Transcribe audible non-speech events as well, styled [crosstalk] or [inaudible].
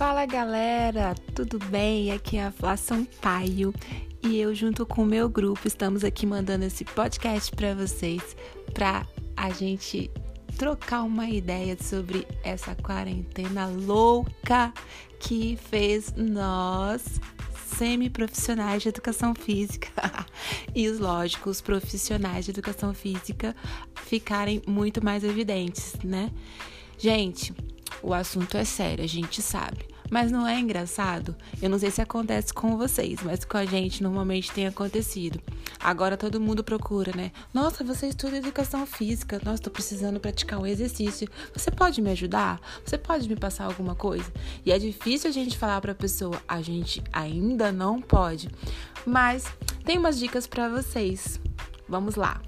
Fala galera, tudo bem? Aqui é a Flá Sampaio e eu, junto com o meu grupo, estamos aqui mandando esse podcast para vocês para a gente trocar uma ideia sobre essa quarentena louca que fez nós semi-profissionais de educação física [laughs] e os lógicos profissionais de educação física ficarem muito mais evidentes, né? Gente, o assunto é sério, a gente sabe. Mas não é engraçado? Eu não sei se acontece com vocês, mas com a gente normalmente tem acontecido. Agora todo mundo procura, né? Nossa, você estuda educação física. Nossa, tô precisando praticar um exercício. Você pode me ajudar? Você pode me passar alguma coisa? E é difícil a gente falar pra pessoa, a gente ainda não pode. Mas tem umas dicas para vocês. Vamos lá.